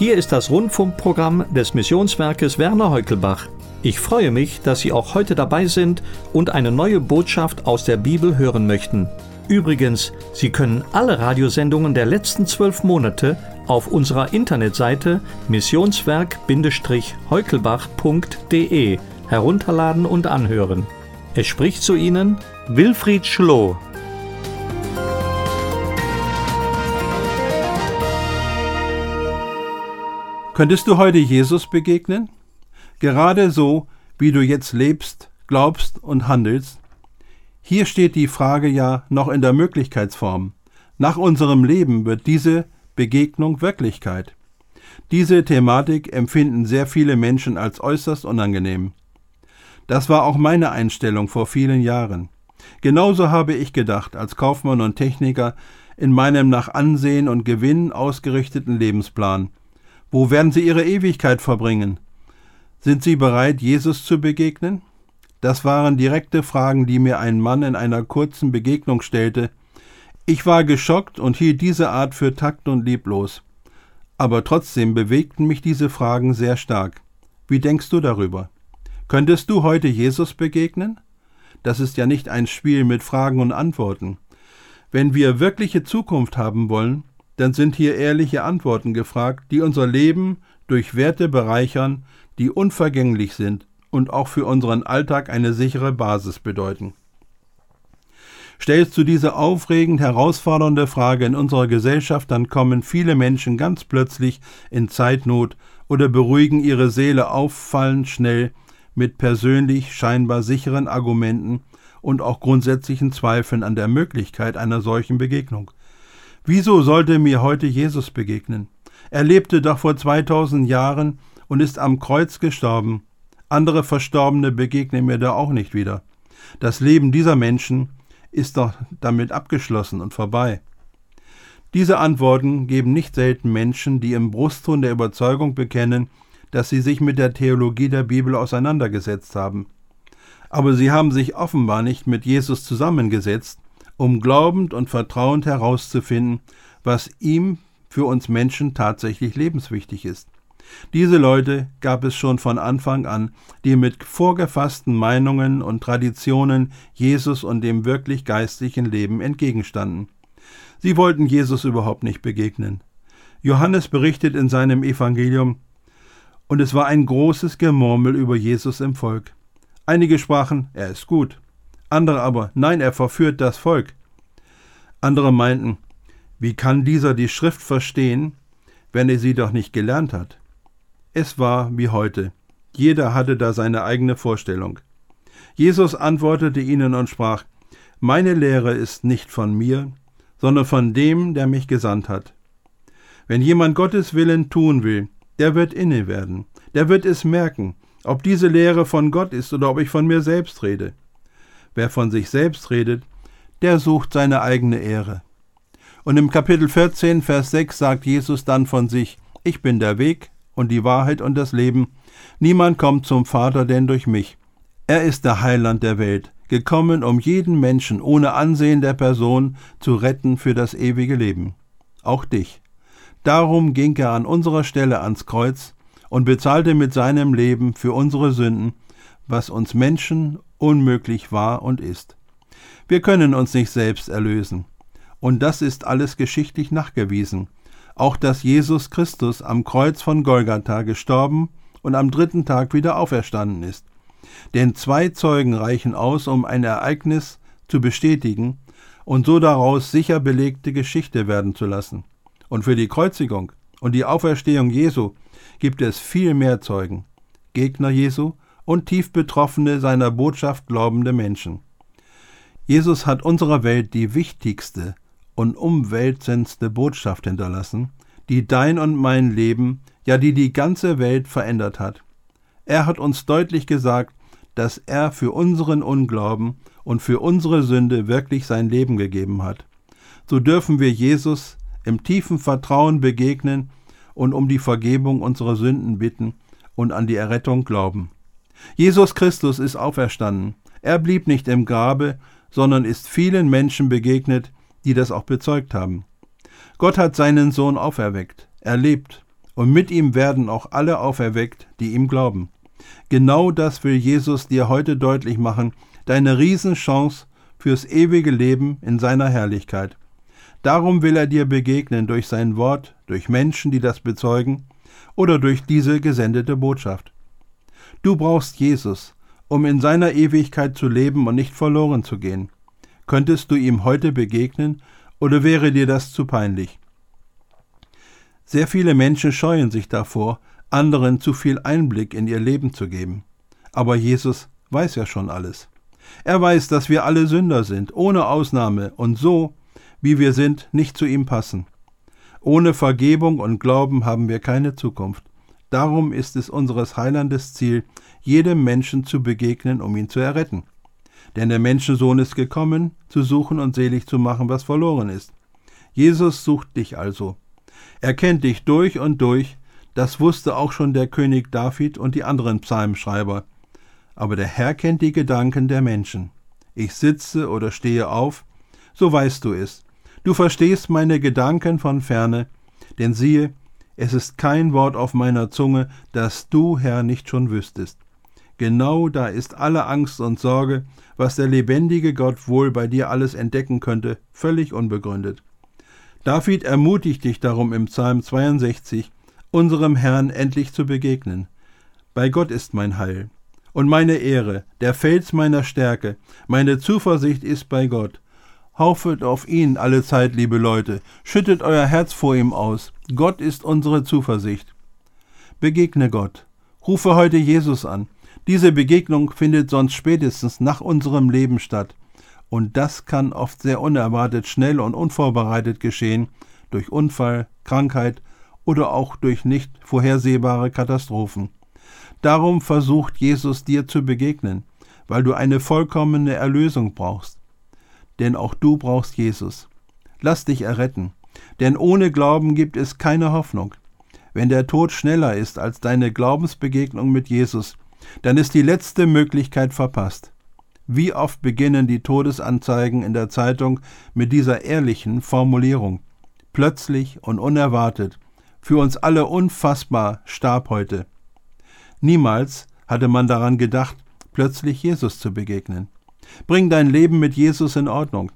Hier ist das Rundfunkprogramm des Missionswerkes Werner Heukelbach. Ich freue mich, dass Sie auch heute dabei sind und eine neue Botschaft aus der Bibel hören möchten. Übrigens, Sie können alle Radiosendungen der letzten zwölf Monate auf unserer Internetseite missionswerk-heukelbach.de herunterladen und anhören. Es spricht zu Ihnen Wilfried Schloh. Könntest du heute Jesus begegnen? Gerade so, wie du jetzt lebst, glaubst und handelst? Hier steht die Frage ja noch in der Möglichkeitsform. Nach unserem Leben wird diese Begegnung Wirklichkeit. Diese Thematik empfinden sehr viele Menschen als äußerst unangenehm. Das war auch meine Einstellung vor vielen Jahren. Genauso habe ich gedacht, als Kaufmann und Techniker in meinem nach Ansehen und Gewinn ausgerichteten Lebensplan. Wo werden Sie Ihre Ewigkeit verbringen? Sind Sie bereit, Jesus zu begegnen? Das waren direkte Fragen, die mir ein Mann in einer kurzen Begegnung stellte. Ich war geschockt und hielt diese Art für takt und lieblos. Aber trotzdem bewegten mich diese Fragen sehr stark. Wie denkst du darüber? Könntest du heute Jesus begegnen? Das ist ja nicht ein Spiel mit Fragen und Antworten. Wenn wir wirkliche Zukunft haben wollen, dann sind hier ehrliche Antworten gefragt, die unser Leben durch Werte bereichern, die unvergänglich sind und auch für unseren Alltag eine sichere Basis bedeuten. Stellst du diese aufregend herausfordernde Frage in unserer Gesellschaft, dann kommen viele Menschen ganz plötzlich in Zeitnot oder beruhigen ihre Seele auffallend schnell mit persönlich scheinbar sicheren Argumenten und auch grundsätzlichen Zweifeln an der Möglichkeit einer solchen Begegnung. Wieso sollte mir heute Jesus begegnen? Er lebte doch vor 2000 Jahren und ist am Kreuz gestorben. Andere Verstorbene begegnen mir da auch nicht wieder. Das Leben dieser Menschen ist doch damit abgeschlossen und vorbei. Diese Antworten geben nicht selten Menschen, die im Brustton der Überzeugung bekennen, dass sie sich mit der Theologie der Bibel auseinandergesetzt haben. Aber sie haben sich offenbar nicht mit Jesus zusammengesetzt, um glaubend und vertrauend herauszufinden, was ihm für uns Menschen tatsächlich lebenswichtig ist. Diese Leute gab es schon von Anfang an, die mit vorgefassten Meinungen und Traditionen Jesus und dem wirklich geistlichen Leben entgegenstanden. Sie wollten Jesus überhaupt nicht begegnen. Johannes berichtet in seinem Evangelium, und es war ein großes Gemurmel über Jesus im Volk. Einige sprachen, er ist gut, andere aber, nein, er verführt das Volk. Andere meinten, wie kann dieser die Schrift verstehen, wenn er sie doch nicht gelernt hat? Es war wie heute. Jeder hatte da seine eigene Vorstellung. Jesus antwortete ihnen und sprach, Meine Lehre ist nicht von mir, sondern von dem, der mich gesandt hat. Wenn jemand Gottes Willen tun will, der wird inne werden, der wird es merken, ob diese Lehre von Gott ist oder ob ich von mir selbst rede. Wer von sich selbst redet, der sucht seine eigene Ehre. Und im Kapitel 14, Vers 6 sagt Jesus dann von sich, ich bin der Weg, und die Wahrheit und das Leben. Niemand kommt zum Vater denn durch mich. Er ist der Heiland der Welt, gekommen, um jeden Menschen ohne Ansehen der Person zu retten für das ewige Leben. Auch dich. Darum ging er an unserer Stelle ans Kreuz und bezahlte mit seinem Leben für unsere Sünden, was uns Menschen unmöglich war und ist. Wir können uns nicht selbst erlösen. Und das ist alles geschichtlich nachgewiesen auch dass Jesus Christus am Kreuz von Golgatha gestorben und am dritten Tag wieder auferstanden ist. Denn zwei Zeugen reichen aus, um ein Ereignis zu bestätigen und so daraus sicher belegte Geschichte werden zu lassen. Und für die Kreuzigung und die Auferstehung Jesu gibt es viel mehr Zeugen, Gegner Jesu und tief Betroffene seiner Botschaft glaubende Menschen. Jesus hat unserer Welt die wichtigste und umwälzendste Botschaft hinterlassen, die dein und mein Leben, ja die die ganze Welt verändert hat. Er hat uns deutlich gesagt, dass er für unseren Unglauben und für unsere Sünde wirklich sein Leben gegeben hat. So dürfen wir Jesus im tiefen Vertrauen begegnen und um die Vergebung unserer Sünden bitten und an die Errettung glauben. Jesus Christus ist auferstanden. Er blieb nicht im Grabe, sondern ist vielen Menschen begegnet, die das auch bezeugt haben. Gott hat seinen Sohn auferweckt. Er lebt und mit ihm werden auch alle auferweckt, die ihm glauben. Genau das will Jesus dir heute deutlich machen, deine Riesenchance fürs ewige Leben in seiner Herrlichkeit. Darum will er dir begegnen durch sein Wort, durch Menschen, die das bezeugen, oder durch diese gesendete Botschaft. Du brauchst Jesus, um in seiner Ewigkeit zu leben und nicht verloren zu gehen. Könntest du ihm heute begegnen, oder wäre dir das zu peinlich? Sehr viele Menschen scheuen sich davor, anderen zu viel Einblick in ihr Leben zu geben. Aber Jesus weiß ja schon alles. Er weiß, dass wir alle Sünder sind, ohne Ausnahme, und so, wie wir sind, nicht zu ihm passen. Ohne Vergebung und Glauben haben wir keine Zukunft. Darum ist es unseres Heilandes Ziel, jedem Menschen zu begegnen, um ihn zu erretten. Denn der Menschensohn ist gekommen, zu suchen und selig zu machen, was verloren ist. Jesus sucht dich also. Er kennt dich durch und durch, das wusste auch schon der König David und die anderen Psalmschreiber. Aber der Herr kennt die Gedanken der Menschen. Ich sitze oder stehe auf, so weißt du es. Du verstehst meine Gedanken von ferne, denn siehe, es ist kein Wort auf meiner Zunge, das du, Herr, nicht schon wüsstest. Genau da ist alle Angst und Sorge, was der lebendige Gott wohl bei dir alles entdecken könnte, völlig unbegründet. David ermutigt dich darum im Psalm 62, unserem Herrn endlich zu begegnen. Bei Gott ist mein Heil und meine Ehre, der Fels meiner Stärke, meine Zuversicht ist bei Gott. Haufet auf ihn alle Zeit, liebe Leute, schüttet euer Herz vor ihm aus. Gott ist unsere Zuversicht. Begegne Gott. Rufe heute Jesus an. Diese Begegnung findet sonst spätestens nach unserem Leben statt. Und das kann oft sehr unerwartet, schnell und unvorbereitet geschehen, durch Unfall, Krankheit oder auch durch nicht vorhersehbare Katastrophen. Darum versucht Jesus dir zu begegnen, weil du eine vollkommene Erlösung brauchst. Denn auch du brauchst Jesus. Lass dich erretten, denn ohne Glauben gibt es keine Hoffnung. Wenn der Tod schneller ist als deine Glaubensbegegnung mit Jesus, dann ist die letzte Möglichkeit verpasst. Wie oft beginnen die Todesanzeigen in der Zeitung mit dieser ehrlichen Formulierung. Plötzlich und unerwartet, für uns alle unfassbar starb heute. Niemals hatte man daran gedacht, plötzlich Jesus zu begegnen. Bring dein Leben mit Jesus in Ordnung.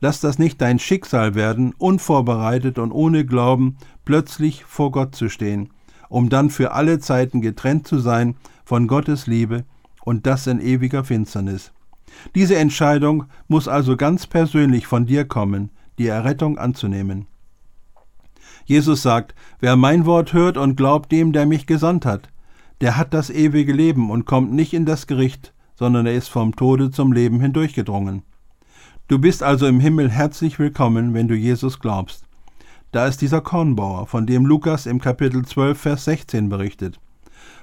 Lass das nicht dein Schicksal werden, unvorbereitet und ohne Glauben plötzlich vor Gott zu stehen, um dann für alle Zeiten getrennt zu sein von Gottes Liebe und das in ewiger Finsternis. Diese Entscheidung muss also ganz persönlich von dir kommen, die Errettung anzunehmen. Jesus sagt, wer mein Wort hört und glaubt dem, der mich gesandt hat, der hat das ewige Leben und kommt nicht in das Gericht, sondern er ist vom Tode zum Leben hindurchgedrungen. Du bist also im Himmel herzlich willkommen, wenn du Jesus glaubst. Da ist dieser Kornbauer, von dem Lukas im Kapitel 12, Vers 16 berichtet.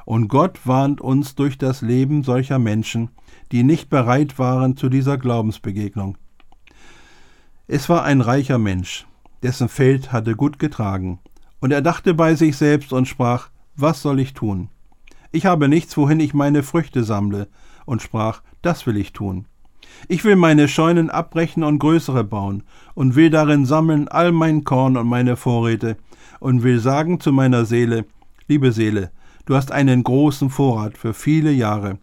Und Gott warnt uns durch das Leben solcher Menschen, die nicht bereit waren zu dieser Glaubensbegegnung. Es war ein reicher Mensch, dessen Feld hatte gut getragen, und er dachte bei sich selbst und sprach, was soll ich tun? Ich habe nichts, wohin ich meine Früchte sammle, und sprach, das will ich tun. Ich will meine Scheunen abbrechen und größere bauen, und will darin sammeln all mein Korn und meine Vorräte, und will sagen zu meiner Seele, liebe Seele, du hast einen großen Vorrat für viele Jahre.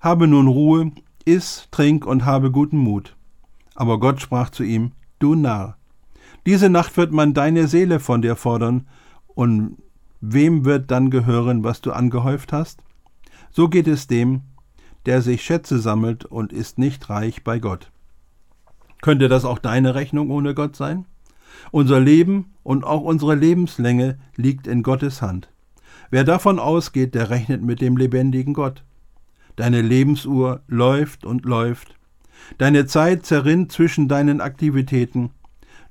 Habe nun Ruhe, iss, trink und habe guten Mut. Aber Gott sprach zu ihm, Du Narr, diese Nacht wird man deine Seele von dir fordern, und wem wird dann gehören, was du angehäuft hast? So geht es dem, der sich Schätze sammelt und ist nicht reich bei Gott. Könnte das auch deine Rechnung ohne Gott sein? Unser Leben und auch unsere Lebenslänge liegt in Gottes Hand. Wer davon ausgeht, der rechnet mit dem lebendigen Gott. Deine Lebensuhr läuft und läuft. Deine Zeit zerrinnt zwischen deinen Aktivitäten.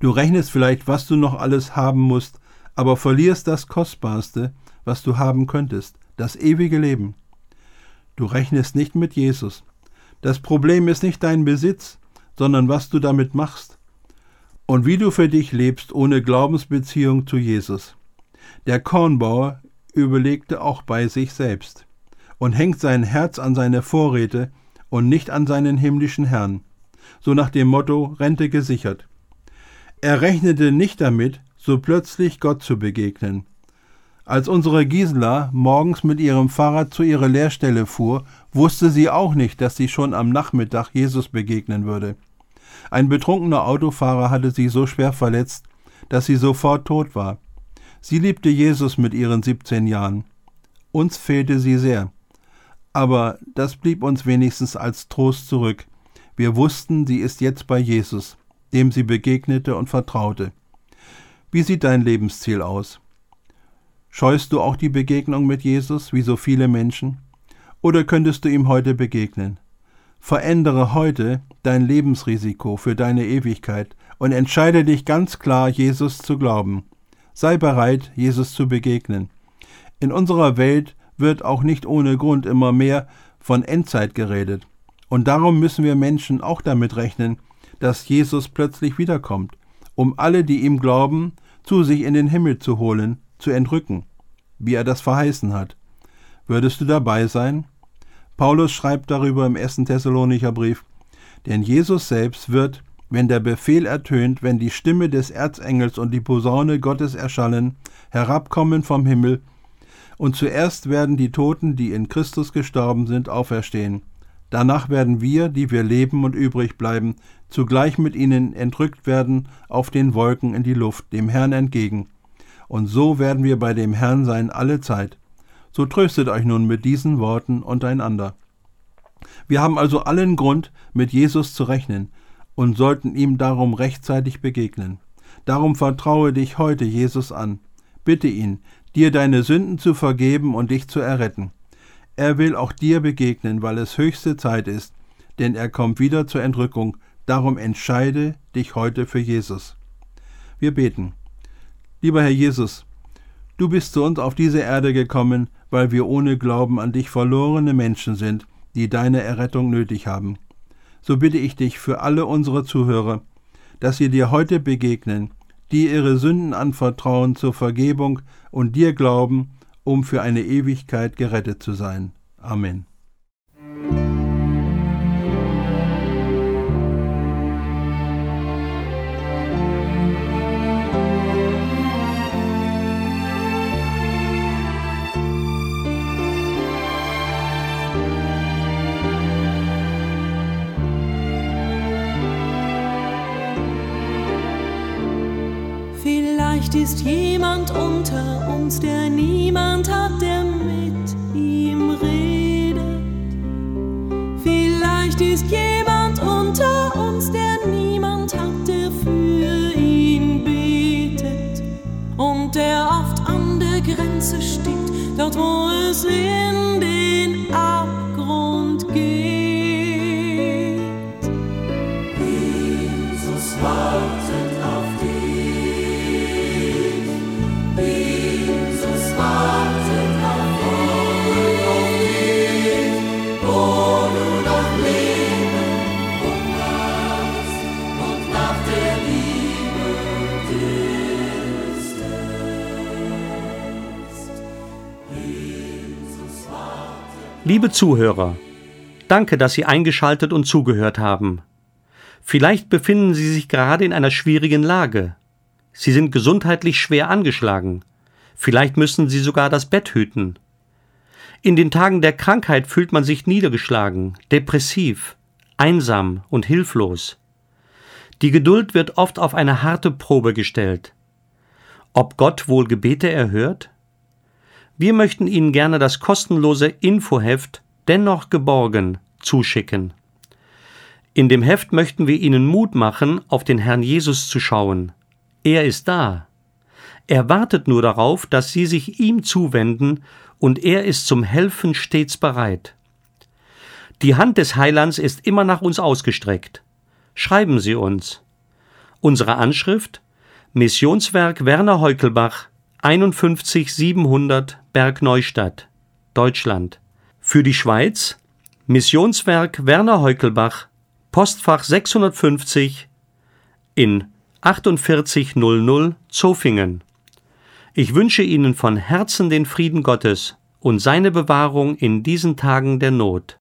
Du rechnest vielleicht, was du noch alles haben musst, aber verlierst das Kostbarste, was du haben könntest, das ewige Leben. Du rechnest nicht mit Jesus. Das Problem ist nicht dein Besitz, sondern was du damit machst und wie du für dich lebst ohne Glaubensbeziehung zu Jesus. Der Kornbauer überlegte auch bei sich selbst und hängt sein Herz an seine Vorräte und nicht an seinen himmlischen Herrn, so nach dem Motto Rente gesichert. Er rechnete nicht damit, so plötzlich Gott zu begegnen. Als unsere Gisela morgens mit ihrem Fahrrad zu ihrer Lehrstelle fuhr, wusste sie auch nicht, dass sie schon am Nachmittag Jesus begegnen würde. Ein betrunkener Autofahrer hatte sie so schwer verletzt, dass sie sofort tot war. Sie liebte Jesus mit ihren 17 Jahren. Uns fehlte sie sehr. Aber das blieb uns wenigstens als Trost zurück. Wir wussten, sie ist jetzt bei Jesus, dem sie begegnete und vertraute. Wie sieht dein Lebensziel aus? Scheust du auch die Begegnung mit Jesus, wie so viele Menschen? Oder könntest du ihm heute begegnen? Verändere heute dein Lebensrisiko für deine Ewigkeit und entscheide dich ganz klar, Jesus zu glauben. Sei bereit, Jesus zu begegnen. In unserer Welt wird auch nicht ohne Grund immer mehr von Endzeit geredet. Und darum müssen wir Menschen auch damit rechnen, dass Jesus plötzlich wiederkommt, um alle, die ihm glauben, zu sich in den Himmel zu holen, zu entrücken, wie er das verheißen hat. Würdest du dabei sein? Paulus schreibt darüber im ersten Thessalonicher Brief, denn Jesus selbst wird, wenn der Befehl ertönt, wenn die Stimme des Erzengels und die Posaune Gottes erschallen, herabkommen vom Himmel, und zuerst werden die Toten, die in Christus gestorben sind, auferstehen. Danach werden wir, die wir leben und übrig bleiben, zugleich mit ihnen entrückt werden auf den Wolken in die Luft, dem Herrn entgegen. Und so werden wir bei dem Herrn sein alle Zeit. So tröstet euch nun mit diesen Worten untereinander. Wir haben also allen Grund, mit Jesus zu rechnen und sollten ihm darum rechtzeitig begegnen. Darum vertraue dich heute Jesus an. Bitte ihn, dir deine Sünden zu vergeben und dich zu erretten. Er will auch dir begegnen, weil es höchste Zeit ist, denn er kommt wieder zur Entrückung. Darum entscheide dich heute für Jesus. Wir beten. Lieber Herr Jesus, du bist zu uns auf diese Erde gekommen, weil wir ohne Glauben an dich verlorene Menschen sind, die deine Errettung nötig haben. So bitte ich dich für alle unsere Zuhörer, dass sie dir heute begegnen, die ihre Sünden anvertrauen zur Vergebung und dir glauben, um für eine Ewigkeit gerettet zu sein. Amen. Vielleicht ist jemand unter uns, der niemand hat, der mit ihm redet. Vielleicht ist jemand unter uns, der niemand hat, der für ihn betet und der oft an der Grenze steht, dort wo es in Liebe Zuhörer, danke, dass Sie eingeschaltet und zugehört haben. Vielleicht befinden Sie sich gerade in einer schwierigen Lage. Sie sind gesundheitlich schwer angeschlagen. Vielleicht müssen Sie sogar das Bett hüten. In den Tagen der Krankheit fühlt man sich niedergeschlagen, depressiv, einsam und hilflos. Die Geduld wird oft auf eine harte Probe gestellt. Ob Gott wohl Gebete erhört? Wir möchten Ihnen gerne das kostenlose Infoheft Dennoch geborgen zuschicken. In dem Heft möchten wir Ihnen Mut machen, auf den Herrn Jesus zu schauen. Er ist da. Er wartet nur darauf, dass Sie sich ihm zuwenden, und er ist zum Helfen stets bereit. Die Hand des Heilands ist immer nach uns ausgestreckt. Schreiben Sie uns. Unsere Anschrift Missionswerk Werner Heukelbach 51700 Bergneustadt, Deutschland. Für die Schweiz Missionswerk Werner Heukelbach Postfach 650 in 4800 Zofingen. Ich wünsche Ihnen von Herzen den Frieden Gottes und seine Bewahrung in diesen Tagen der Not.